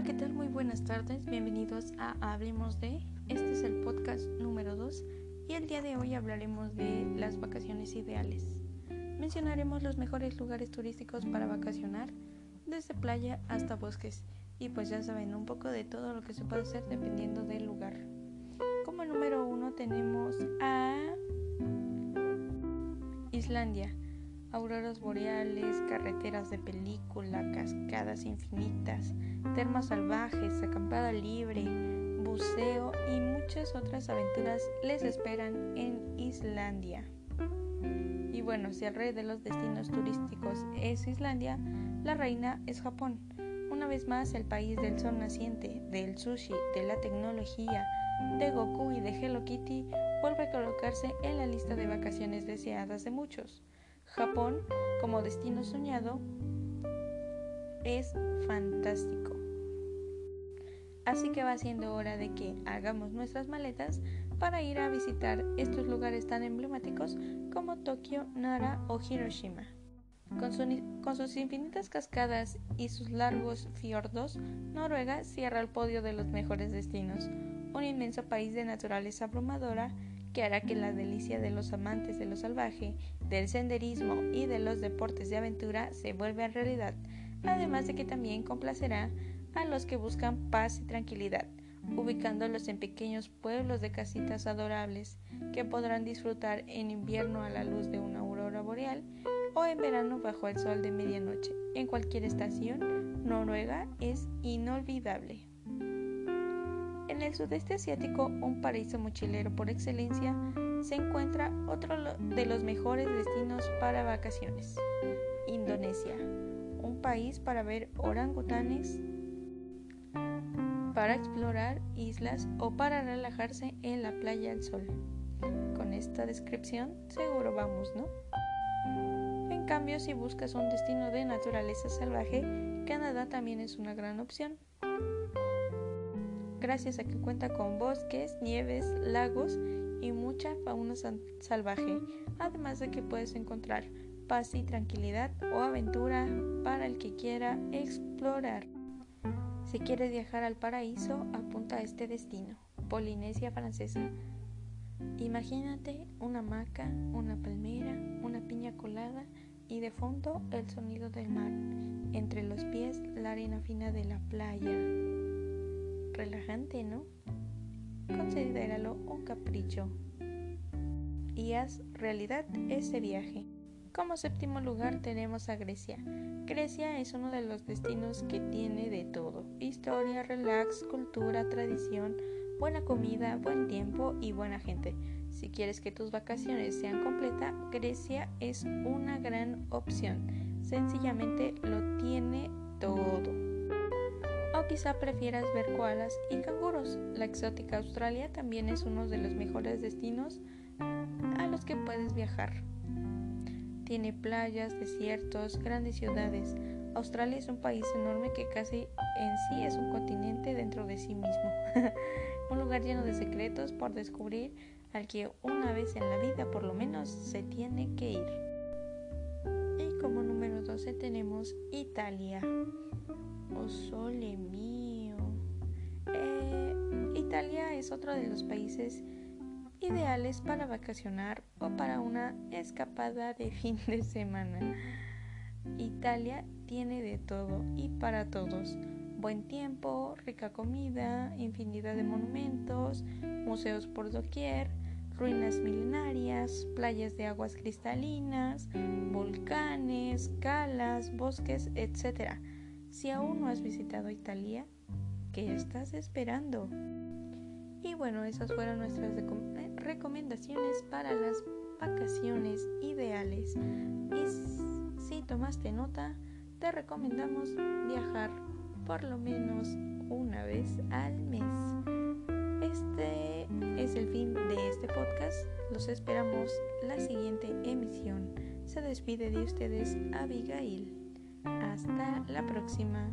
Hola, ¿qué tal? Muy buenas tardes. Bienvenidos a Hablemos de. Este es el podcast número 2 y el día de hoy hablaremos de las vacaciones ideales. Mencionaremos los mejores lugares turísticos para vacacionar, desde playa hasta bosques. Y pues ya saben un poco de todo lo que se puede hacer dependiendo del lugar. Como número 1 tenemos a Islandia auroras boreales, carreteras de película, cascadas infinitas, termas salvajes, acampada libre, buceo y muchas otras aventuras les esperan en Islandia. Y bueno, si el rey de los destinos turísticos es Islandia, la reina es Japón. Una vez más, el país del sol naciente, del sushi, de la tecnología, de Goku y de Hello Kitty vuelve a colocarse en la lista de vacaciones deseadas de muchos. Japón como destino soñado es fantástico. Así que va siendo hora de que hagamos nuestras maletas para ir a visitar estos lugares tan emblemáticos como Tokio, Nara o Hiroshima. Con, con, sus infinitas cascadas y sus largos fiordos, Noruega cierra el podio de los mejores destinos, un inmenso país de naturaleza abrumadora que hará que la delicia de los amantes de lo salvaje, del senderismo y de los deportes de aventura se vuelva realidad, además de que también complacerá a los que buscan paz y tranquilidad, ubicándolos en pequeños pueblos de casitas adorables que podrán disfrutar en invierno a la luz de una aurora boreal o en verano bajo el sol de medianoche. En cualquier estación, Noruega es inolvidable. En el sudeste asiático, un paraíso mochilero por excelencia, se encuentra otro de los mejores destinos para vacaciones, Indonesia, un país para ver orangutanes, para explorar islas o para relajarse en la playa al sol. Con esta descripción seguro vamos, ¿no? En cambio, si buscas un destino de naturaleza salvaje, Canadá también es una gran opción gracias a que cuenta con bosques, nieves, lagos y mucha fauna salvaje, además de que puedes encontrar paz y tranquilidad o aventura para el que quiera explorar. Si quieres viajar al paraíso, apunta a este destino, Polinesia Francesa. Imagínate una hamaca, una palmera, una piña colada y de fondo el sonido del mar, entre los pies la arena fina de la playa relajante, ¿no? Considéralo un capricho y haz realidad ese viaje. Como séptimo lugar tenemos a Grecia. Grecia es uno de los destinos que tiene de todo. Historia, relax, cultura, tradición, buena comida, buen tiempo y buena gente. Si quieres que tus vacaciones sean completas, Grecia es una gran opción. Sencillamente lo tiene todo quizá prefieras ver koalas y canguros. La exótica Australia también es uno de los mejores destinos a los que puedes viajar. Tiene playas, desiertos, grandes ciudades. Australia es un país enorme que casi en sí es un continente dentro de sí mismo. un lugar lleno de secretos por descubrir al que una vez en la vida por lo menos se tiene que ir. Y como número 12 tenemos Italia. Oh, sole mío. Eh, Italia es otro de los países ideales para vacacionar o para una escapada de fin de semana. Italia tiene de todo y para todos. Buen tiempo, rica comida, infinidad de monumentos, museos por doquier, ruinas milenarias, playas de aguas cristalinas, volcanes, calas, bosques, etc. Si aún no has visitado Italia, ¿qué estás esperando? Y bueno, esas fueron nuestras eh, recomendaciones para las vacaciones ideales. Y si tomaste nota, te recomendamos viajar por lo menos una vez al mes. Este es el fin de este podcast. Los esperamos la siguiente emisión. Se despide de ustedes Abigail. Hasta la próxima.